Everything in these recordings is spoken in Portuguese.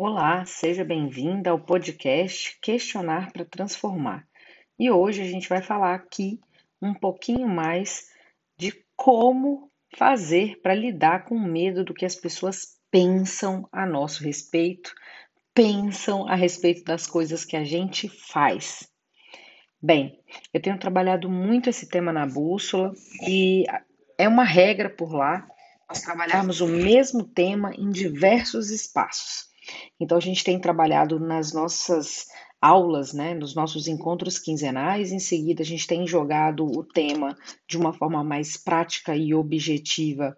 Olá, seja bem-vinda ao podcast Questionar para Transformar. E hoje a gente vai falar aqui um pouquinho mais de como fazer para lidar com o medo do que as pessoas pensam a nosso respeito, pensam a respeito das coisas que a gente faz. Bem, eu tenho trabalhado muito esse tema na bússola e é uma regra por lá nós trabalharmos o mesmo tema em diversos espaços. Então, a gente tem trabalhado nas nossas aulas, né, nos nossos encontros quinzenais, em seguida, a gente tem jogado o tema de uma forma mais prática e objetiva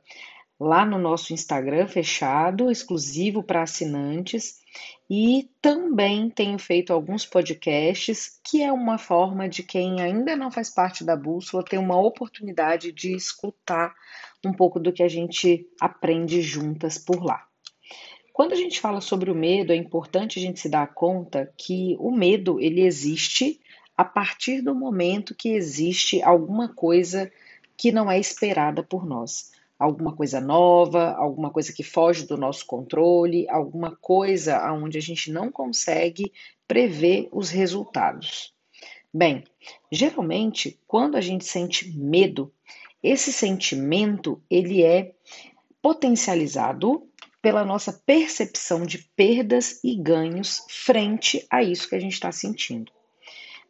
lá no nosso Instagram fechado, exclusivo para assinantes, e também tenho feito alguns podcasts, que é uma forma de quem ainda não faz parte da bússola ter uma oportunidade de escutar um pouco do que a gente aprende juntas por lá. Quando a gente fala sobre o medo, é importante a gente se dar conta que o medo ele existe a partir do momento que existe alguma coisa que não é esperada por nós alguma coisa nova, alguma coisa que foge do nosso controle, alguma coisa aonde a gente não consegue prever os resultados. Bem, geralmente, quando a gente sente medo, esse sentimento ele é potencializado pela nossa percepção de perdas e ganhos frente a isso que a gente está sentindo.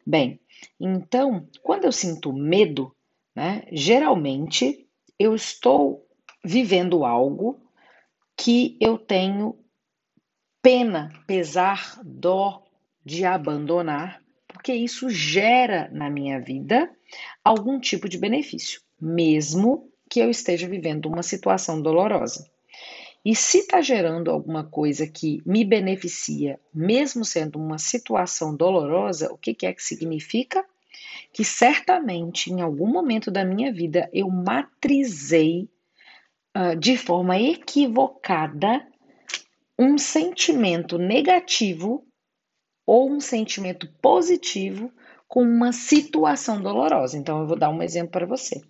Bem, então, quando eu sinto medo, né, geralmente eu estou vivendo algo que eu tenho pena, pesar, dó de abandonar, porque isso gera na minha vida algum tipo de benefício, mesmo que eu esteja vivendo uma situação dolorosa. E se está gerando alguma coisa que me beneficia, mesmo sendo uma situação dolorosa, o que, que é que significa? que certamente em algum momento da minha vida eu matrizei uh, de forma equivocada um sentimento negativo ou um sentimento positivo com uma situação dolorosa. Então, eu vou dar um exemplo para você.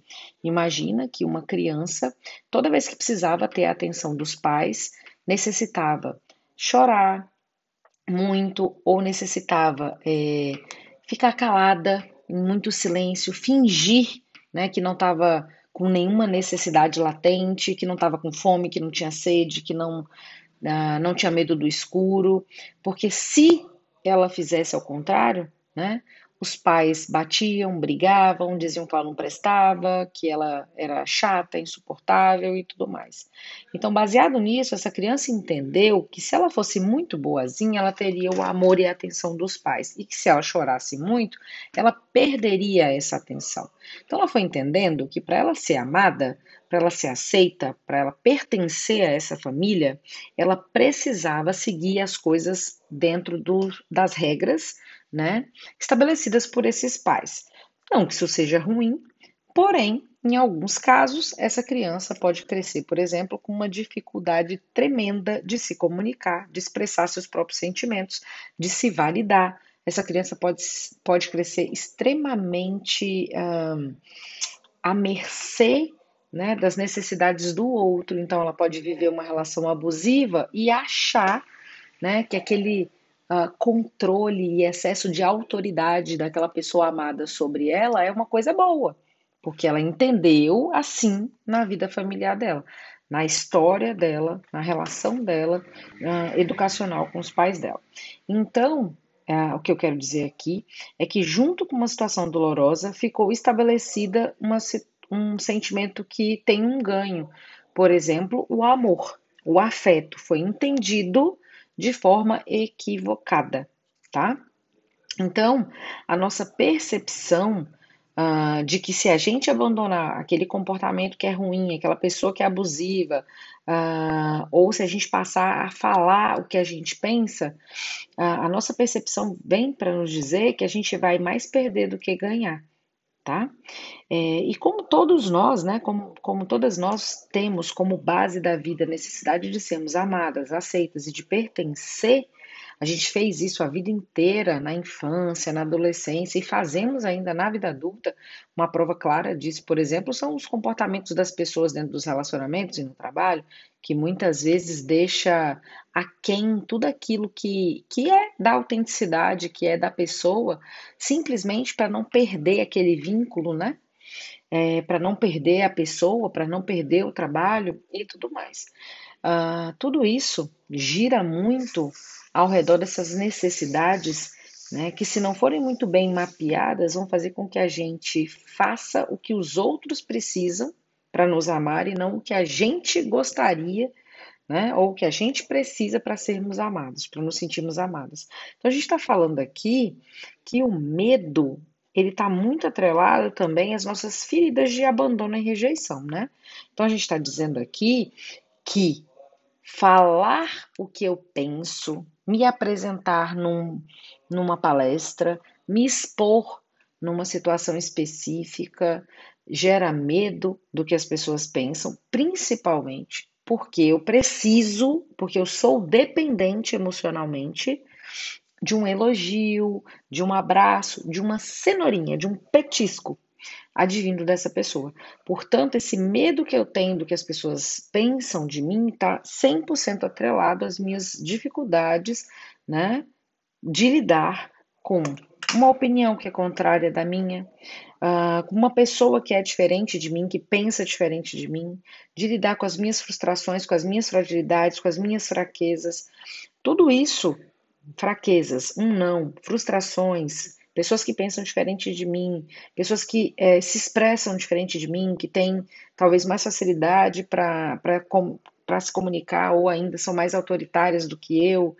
Imagina que uma criança, toda vez que precisava ter a atenção dos pais, necessitava chorar muito ou necessitava é, ficar calada muito silêncio, fingir né, que não estava com nenhuma necessidade latente, que não estava com fome, que não tinha sede, que não, uh, não tinha medo do escuro, porque se ela fizesse ao contrário, né, os pais batiam, brigavam, diziam que ela não prestava, que ela era chata, insuportável e tudo mais. Então, baseado nisso, essa criança entendeu que se ela fosse muito boazinha, ela teria o amor e a atenção dos pais, e que se ela chorasse muito, ela perderia essa atenção. Então, ela foi entendendo que para ela ser amada, para ela ser aceita, para ela pertencer a essa família, ela precisava seguir as coisas dentro do, das regras né, estabelecidas por esses pais. Não que isso seja ruim, porém, em alguns casos, essa criança pode crescer, por exemplo, com uma dificuldade tremenda de se comunicar, de expressar seus próprios sentimentos, de se validar. Essa criança pode, pode crescer extremamente um, à mercê né, das necessidades do outro. Então, ela pode viver uma relação abusiva e achar né, que aquele uh, controle e excesso de autoridade daquela pessoa amada sobre ela é uma coisa boa, porque ela entendeu assim na vida familiar dela, na história dela, na relação dela uh, educacional com os pais dela. Então, uh, o que eu quero dizer aqui é que, junto com uma situação dolorosa, ficou estabelecida uma, um sentimento que tem um ganho. Por exemplo, o amor, o afeto foi entendido de forma equivocada, tá? Então, a nossa percepção uh, de que se a gente abandonar aquele comportamento que é ruim, aquela pessoa que é abusiva, uh, ou se a gente passar a falar o que a gente pensa, uh, a nossa percepção vem para nos dizer que a gente vai mais perder do que ganhar tá? É, e como todos nós, né, como, como todas nós temos como base da vida a necessidade de sermos amadas, aceitas e de pertencer, a gente fez isso a vida inteira, na infância, na adolescência, e fazemos ainda na vida adulta. Uma prova clara disso, por exemplo, são os comportamentos das pessoas dentro dos relacionamentos e no trabalho, que muitas vezes deixa aquém tudo aquilo que, que é da autenticidade, que é da pessoa, simplesmente para não perder aquele vínculo, né? É, para não perder a pessoa, para não perder o trabalho e tudo mais. Uh, tudo isso gira muito ao redor dessas necessidades, né, que se não forem muito bem mapeadas, vão fazer com que a gente faça o que os outros precisam para nos amar e não o que a gente gostaria, né? Ou o que a gente precisa para sermos amados, para nos sentirmos amados. Então a gente está falando aqui que o medo ele está muito atrelado também às nossas feridas de abandono e rejeição, né? Então a gente está dizendo aqui que falar o que eu penso, me apresentar num, numa palestra, me expor numa situação específica, gera medo do que as pessoas pensam, principalmente porque eu preciso, porque eu sou dependente emocionalmente de um elogio, de um abraço, de uma cenourinha, de um petisco advindo dessa pessoa. Portanto, esse medo que eu tenho do que as pessoas pensam de mim está 100% atrelado às minhas dificuldades, né, de lidar com uma opinião que é contrária da minha, uh, uma pessoa que é diferente de mim, que pensa diferente de mim, de lidar com as minhas frustrações, com as minhas fragilidades, com as minhas fraquezas. Tudo isso, fraquezas, um não, frustrações, pessoas que pensam diferente de mim, pessoas que é, se expressam diferente de mim, que têm talvez mais facilidade para se comunicar ou ainda são mais autoritárias do que eu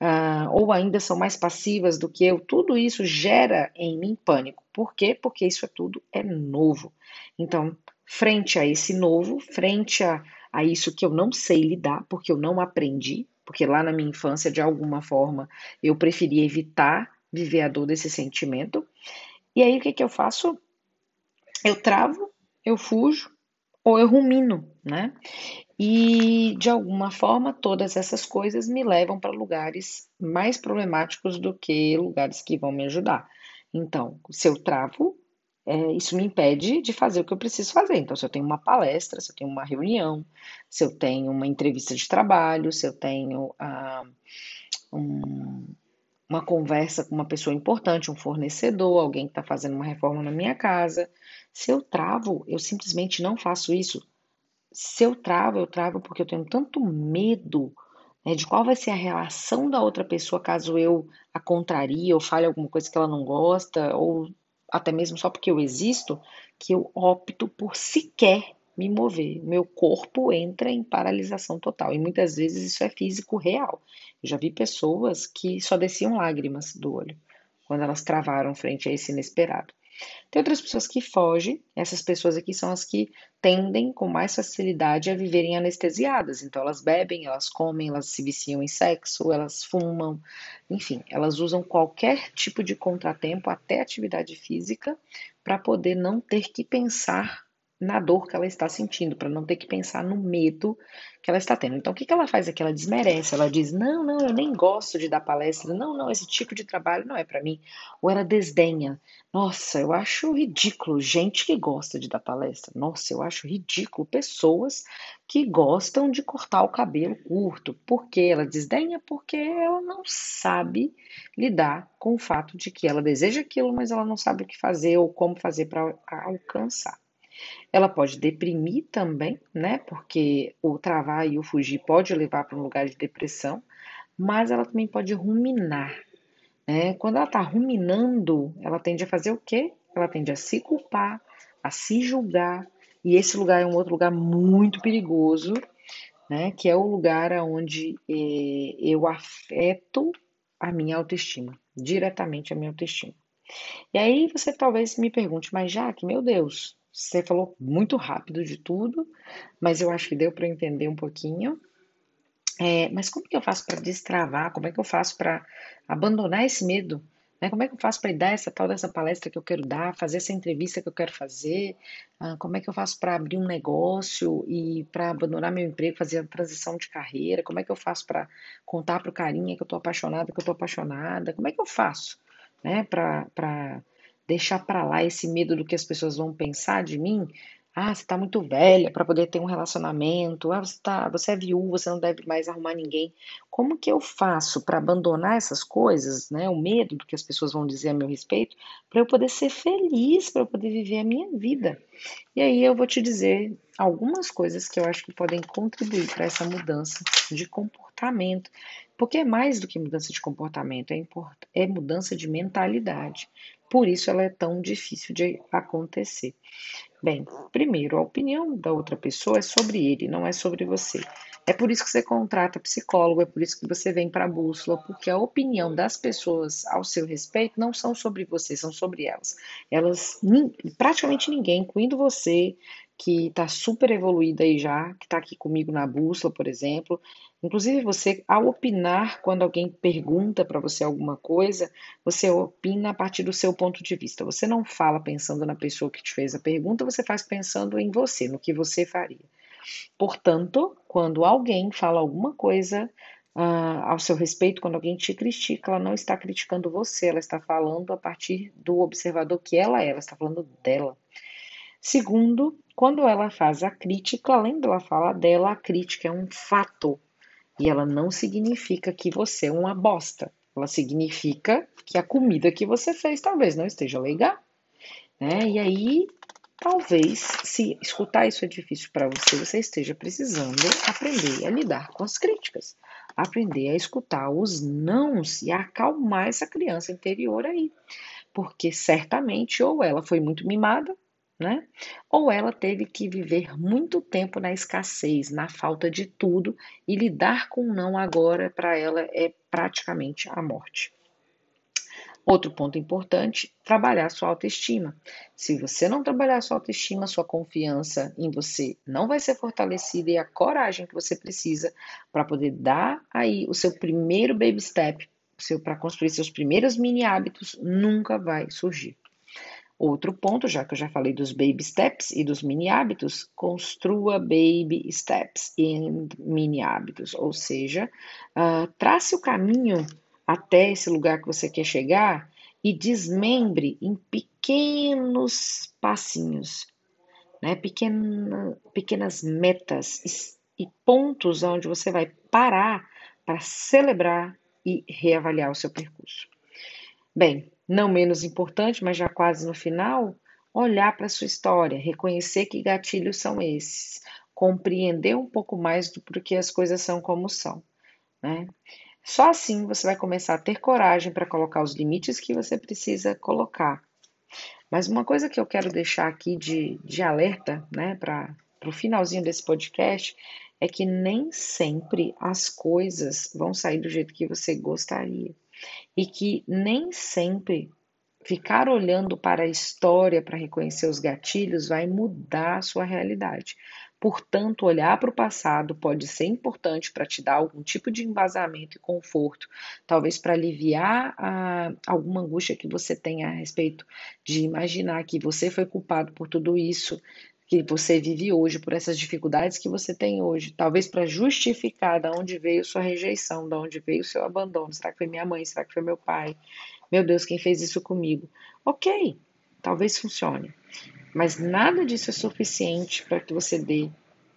uh, ou ainda são mais passivas do que eu, tudo isso gera em mim pânico. Por quê? Porque isso é tudo é novo. Então, frente a esse novo, frente a, a isso que eu não sei lidar, porque eu não aprendi, porque lá na minha infância, de alguma forma, eu preferi evitar viver a dor desse sentimento. E aí, o que, que eu faço? Eu travo, eu fujo, ou eu rumino, né? E de alguma forma, todas essas coisas me levam para lugares mais problemáticos do que lugares que vão me ajudar. Então, se eu travo, é, isso me impede de fazer o que eu preciso fazer. Então, se eu tenho uma palestra, se eu tenho uma reunião, se eu tenho uma entrevista de trabalho, se eu tenho ah, um, uma conversa com uma pessoa importante, um fornecedor, alguém que está fazendo uma reforma na minha casa, se eu travo, eu simplesmente não faço isso. Se eu travo, eu travo porque eu tenho tanto medo né, de qual vai ser a reação da outra pessoa caso eu a contrarie ou fale alguma coisa que ela não gosta, ou até mesmo só porque eu existo, que eu opto por sequer me mover. Meu corpo entra em paralisação total. E muitas vezes isso é físico real. Eu já vi pessoas que só desciam lágrimas do olho quando elas travaram frente a esse inesperado. Tem outras pessoas que fogem, essas pessoas aqui são as que tendem com mais facilidade a viverem anestesiadas. Então, elas bebem, elas comem, elas se viciam em sexo, elas fumam, enfim, elas usam qualquer tipo de contratempo, até atividade física, para poder não ter que pensar na dor que ela está sentindo, para não ter que pensar no medo que ela está tendo. Então, o que, que ela faz aqui? Ela desmerece, ela diz: não, não, eu nem gosto de dar palestra, não, não, esse tipo de trabalho não é para mim. Ou ela desdenha: nossa, eu acho ridículo gente que gosta de dar palestra, nossa, eu acho ridículo pessoas que gostam de cortar o cabelo curto. Por que ela desdenha? Porque ela não sabe lidar com o fato de que ela deseja aquilo, mas ela não sabe o que fazer ou como fazer para alcançar. Ela pode deprimir também, né? Porque o travar e o fugir pode levar para um lugar de depressão, mas ela também pode ruminar. Né? Quando ela está ruminando, ela tende a fazer o quê? Ela tende a se culpar, a se julgar, e esse lugar é um outro lugar muito perigoso, né? Que é o lugar onde eh, eu afeto a minha autoestima, diretamente a minha autoestima. E aí você talvez me pergunte, mas já que meu Deus, você falou muito rápido de tudo, mas eu acho que deu para entender um pouquinho. É, mas como que eu faço para destravar? Como é que eu faço para abandonar esse medo? Né? Como é que eu faço para dar essa tal dessa palestra que eu quero dar, fazer essa entrevista que eu quero fazer? Ah, como é que eu faço para abrir um negócio e para abandonar meu emprego, fazer a transição de carreira? Como é que eu faço para contar para o carinha que eu estou apaixonada, que eu estou apaixonada? Como é que eu faço né, para deixar para lá esse medo do que as pessoas vão pensar de mim, Ah, você está muito velha para poder ter um relacionamento. Ah, você, tá, você é viúva, você não deve mais arrumar ninguém. Como que eu faço para abandonar essas coisas, né? O medo do que as pessoas vão dizer a meu respeito, para eu poder ser feliz, para eu poder viver a minha vida. E aí eu vou te dizer algumas coisas que eu acho que podem contribuir para essa mudança de comportamento. Porque é mais do que mudança de comportamento, é, é mudança de mentalidade. Por isso ela é tão difícil de acontecer. Bem, primeiro, a opinião da outra pessoa é sobre ele, não é sobre você. É por isso que você contrata psicólogo, é por isso que você vem para a bússola, porque a opinião das pessoas ao seu respeito não são sobre você, são sobre elas. Elas, praticamente ninguém, incluindo você, que está super evoluída aí já, que está aqui comigo na bússola, por exemplo. Inclusive, você, ao opinar, quando alguém pergunta para você alguma coisa, você opina a partir do seu ponto de vista. Você não fala pensando na pessoa que te fez a pergunta, você faz pensando em você, no que você faria. Portanto, quando alguém fala alguma coisa uh, ao seu respeito, quando alguém te critica, ela não está criticando você, ela está falando a partir do observador que ela é, ela está falando dela. Segundo, quando ela faz a crítica, além dela falar dela, a crítica é um fato. E ela não significa que você é uma bosta. Ela significa que a comida que você fez talvez não esteja legal. Né? E aí, talvez, se escutar isso é difícil para você, você esteja precisando aprender a lidar com as críticas. Aprender a escutar os nãos e acalmar essa criança interior aí. Porque certamente ou ela foi muito mimada, né? Ou ela teve que viver muito tempo na escassez, na falta de tudo, e lidar com o não agora para ela é praticamente a morte. Outro ponto importante, trabalhar sua autoestima. Se você não trabalhar sua autoestima, sua confiança em você não vai ser fortalecida e a coragem que você precisa para poder dar aí o seu primeiro baby step, para construir seus primeiros mini hábitos, nunca vai surgir. Outro ponto, já que eu já falei dos baby steps e dos mini hábitos, construa baby steps e mini hábitos, ou seja, uh, trace o caminho até esse lugar que você quer chegar e desmembre em pequenos passinhos, né? Pequena, pequenas metas e, e pontos onde você vai parar para celebrar e reavaliar o seu percurso. Bem, não menos importante, mas já quase no final, olhar para a sua história, reconhecer que gatilhos são esses, compreender um pouco mais do porquê as coisas são como são. Né? Só assim você vai começar a ter coragem para colocar os limites que você precisa colocar. Mas uma coisa que eu quero deixar aqui de, de alerta né, para o finalzinho desse podcast é que nem sempre as coisas vão sair do jeito que você gostaria e que nem sempre ficar olhando para a história para reconhecer os gatilhos vai mudar a sua realidade. Portanto, olhar para o passado pode ser importante para te dar algum tipo de embasamento e conforto, talvez para aliviar a, alguma angústia que você tenha a respeito de imaginar que você foi culpado por tudo isso, que você vive hoje, por essas dificuldades que você tem hoje, talvez para justificar de onde veio sua rejeição, de onde veio seu abandono. Será que foi minha mãe? Será que foi meu pai? Meu Deus, quem fez isso comigo? Ok, talvez funcione, mas nada disso é suficiente para que você dê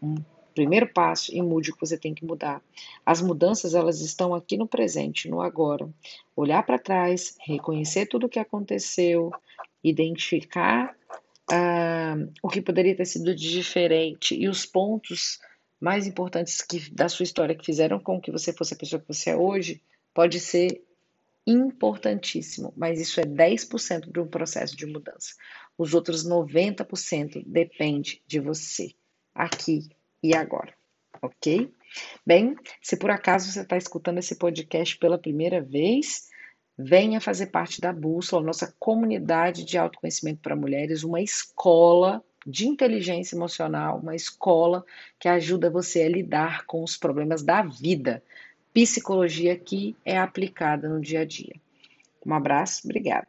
um primeiro passo e mude o que você tem que mudar. As mudanças elas estão aqui no presente, no agora. Olhar para trás, reconhecer tudo o que aconteceu, identificar uh, o que poderia ter sido diferente e os pontos mais importantes que, da sua história que fizeram com que você fosse a pessoa que você é hoje, pode ser importantíssimo, mas isso é 10% de um processo de mudança. Os outros 90% depende de você, aqui e agora, ok? Bem, se por acaso você está escutando esse podcast pela primeira vez, Venha fazer parte da Bússola, nossa comunidade de autoconhecimento para mulheres, uma escola de inteligência emocional, uma escola que ajuda você a lidar com os problemas da vida. Psicologia que é aplicada no dia a dia. Um abraço, obrigada.